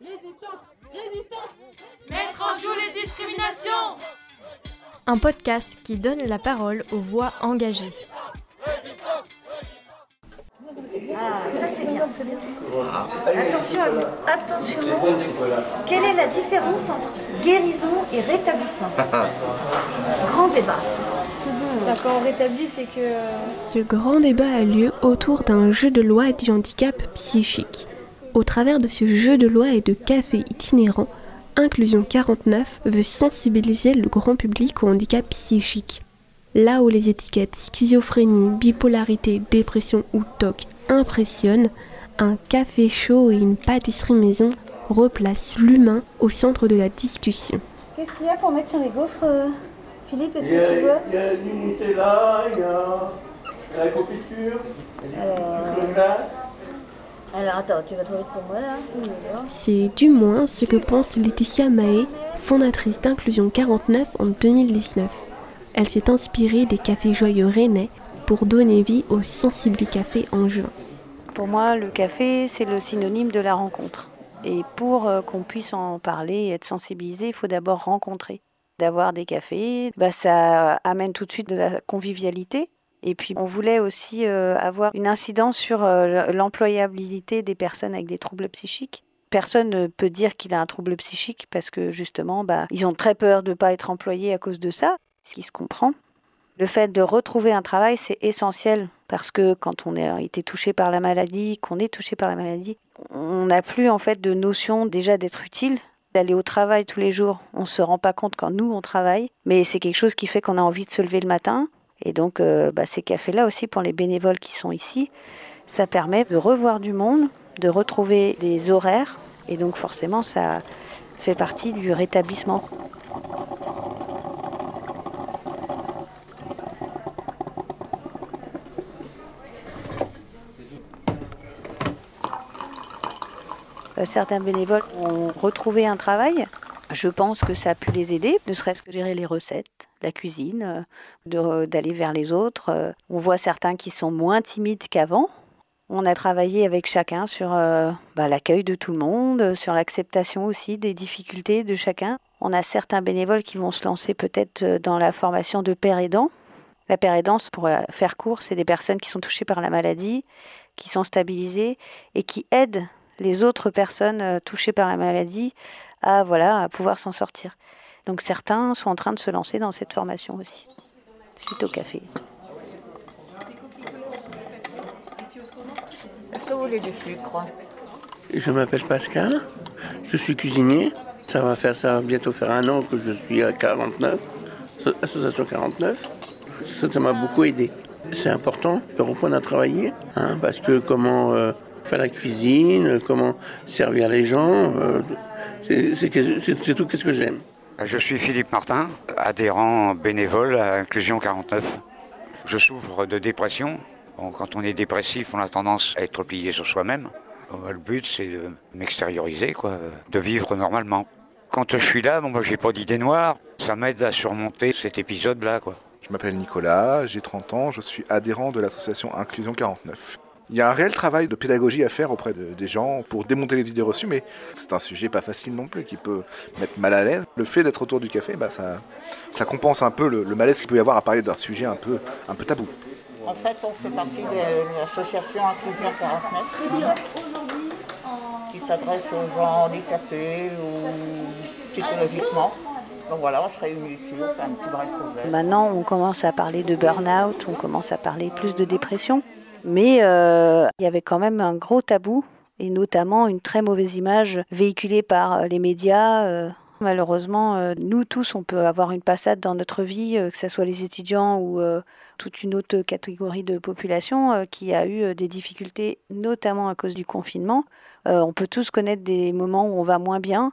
Résistance Résistance Mettre en joue les discriminations Un podcast qui donne la parole aux voix engagées. Ah, ça c'est bien. Attention à vous. Attention. Quelle est la différence entre guérison et rétablissement Grand débat. Quand on rétablit, c'est que. euh, Ce grand débat a lieu autour d'un jeu de loi du handicap psychique. Au travers de ce jeu de loi et de café itinérant, Inclusion 49 veut sensibiliser le grand public au handicap psychique. Là où les étiquettes schizophrénie, bipolarité, dépression ou TOC impressionnent, un café chaud et une pâtisserie maison replacent l'humain au centre de la discussion. Qu'est-ce qu'il y a pour mettre sur les gaufres euh, Philippe, est-ce Il y a, que tu veux il y a du Nutella, il y a la confiture, il y a du chocolat. Alors attends, tu vas trop vite pour moi là C'est du moins ce que pense Laetitia Mahé, fondatrice d'Inclusion 49 en 2019. Elle s'est inspirée des cafés joyeux rennais pour donner vie au Sensible Café en juin. Pour moi, le café, c'est le synonyme de la rencontre. Et pour euh, qu'on puisse en parler et être sensibilisé, il faut d'abord rencontrer. D'avoir des cafés, bah, ça amène tout de suite de la convivialité. Et puis, on voulait aussi euh, avoir une incidence sur euh, l'employabilité des personnes avec des troubles psychiques. Personne ne peut dire qu'il a un trouble psychique parce que justement, bah, ils ont très peur de ne pas être employés à cause de ça, ce qui se comprend. Le fait de retrouver un travail, c'est essentiel parce que quand on a été touché par la maladie, qu'on est touché par la maladie, on n'a plus en fait de notion déjà d'être utile, d'aller au travail tous les jours. On se rend pas compte quand nous on travaille, mais c'est quelque chose qui fait qu'on a envie de se lever le matin. Et donc, euh, bah, ces cafés-là aussi pour les bénévoles qui sont ici, ça permet de revoir du monde, de retrouver des horaires, et donc forcément ça fait partie du rétablissement. Euh, certains bénévoles ont retrouvé un travail. Je pense que ça a pu les aider, ne serait-ce que gérer les recettes, la cuisine, euh, de- d'aller vers les autres. Euh, On voit certains qui sont moins timides qu'avant. On a travaillé avec chacun sur euh, bah, l'accueil de tout le monde, euh, sur l'acceptation aussi des difficultés de chacun. On a certains bénévoles qui vont se lancer peut-être euh, dans la formation de père aidant. La père aidance, pour euh, faire court, c'est des personnes qui sont touchées par la maladie, qui sont stabilisées et qui aident les autres personnes euh, touchées par la maladie à, voilà, à pouvoir s'en sortir. Donc certains sont en train de se lancer dans cette formation aussi, suite au café. Est-ce que vous voulez du sucre? Je m'appelle Pascal, je suis cuisinier. Ça va faire ça va bientôt faire un an que je suis à 49, association 49. Ça ça m'a beaucoup aidé. C'est important de reprendre à travailler, hein, parce que comment euh, faire la cuisine, comment servir les gens, euh, c'est- tout qu'est-ce que j'aime? Je suis Philippe Martin, adhérent bénévole à Inclusion 49. Je souffre de dépression. Bon, quand on est dépressif, on a tendance à être plié sur soi-même. Le but, c'est de m'extérioriser, quoi, de vivre normalement. Quand je suis là, bon, moi, j'ai pas d'idée noire. Ça m'aide à surmonter cet épisode-là, quoi. Je m'appelle Nicolas, j'ai 30 ans, je suis adhérent de l'association Inclusion 49. Il y a un réel travail de pédagogie à faire auprès de- des gens pour démonter les idées reçues, mais c'est un sujet pas facile non plus qui peut mettre mal à l'aise. Le fait d'être autour du café, bah, ça, ça compense un peu le, le malaise qu'il peut y avoir à parler d'un sujet un peu, un peu tabou. En fait, on fait partie de l'association Inclusion 49 qui s'adresse aux gens handicapés ou psychologiquement. Donc voilà, on se réunit ici, on fait un petit bras de. Maintenant, on commence à parler de burn-out, on commence à parler plus de dépression. Mais euh, il y avait quand même un gros tabou, et notamment une très mauvaise image véhiculée par euh, les médias. euh. Malheureusement, nous tous, on peut avoir une passade dans notre vie, que ce soit les étudiants ou toute une autre catégorie de population qui a eu des difficultés, notamment à cause du confinement. On peut tous connaître des moments où on va moins bien,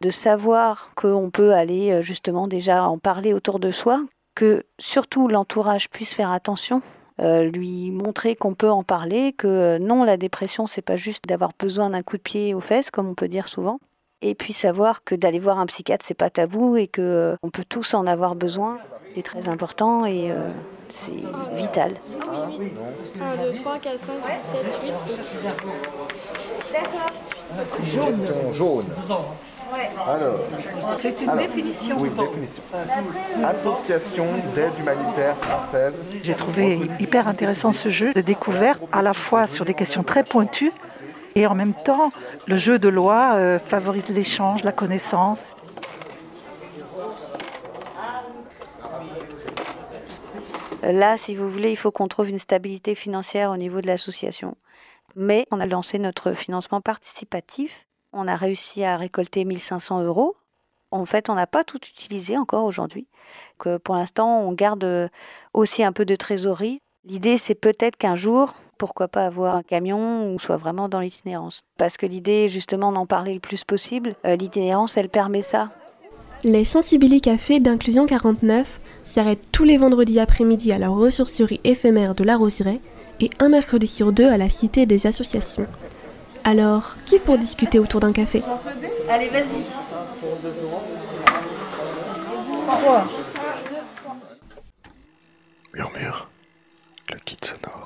de savoir qu'on peut aller justement déjà en parler autour de soi, que surtout l'entourage puisse faire attention, lui montrer qu'on peut en parler, que euh, non, la dépression, c'est pas juste d'avoir besoin d'un coup de pied aux fesses, comme on peut dire souvent. Et puis savoir que d'aller voir un psychiatre, c'est pas tabou et que euh, on peut tous en avoir besoin. C'est très important et euh, c'est vital. 1, 2, 3, 4, 5, 6, 7, 8. D'accord. Question jaune. Alors, C'est une alors, définition. Oui, définition. Association d'aide humanitaire française. J'ai trouvé hyper intéressant ce jeu de découverte, à la fois sur des questions très pointues et en même temps, le jeu de loi euh, favorise l'échange, la connaissance. Là, si vous voulez, il faut qu'on trouve une stabilité financière au niveau de l'association. Mais on a lancé notre financement participatif. On a réussi à récolter 1500 euros. En fait, on n'a pas tout utilisé encore aujourd'hui. Que pour l'instant, on garde aussi un peu de trésorerie. L'idée, c'est peut-être qu'un jour, pourquoi pas avoir un camion ou soit vraiment dans l'itinérance. Parce que l'idée, justement, d'en parler le plus possible, euh, l'itinérance, elle permet ça. Les Sensibility Café d'Inclusion 49 s'arrêtent tous les vendredis après-midi à la ressourcerie éphémère de la Roseraie et un mercredi sur deux à la Cité des Associations. Alors, qui pour discuter autour d'un café Allez, vas-y. Murmure. Le kit sonore.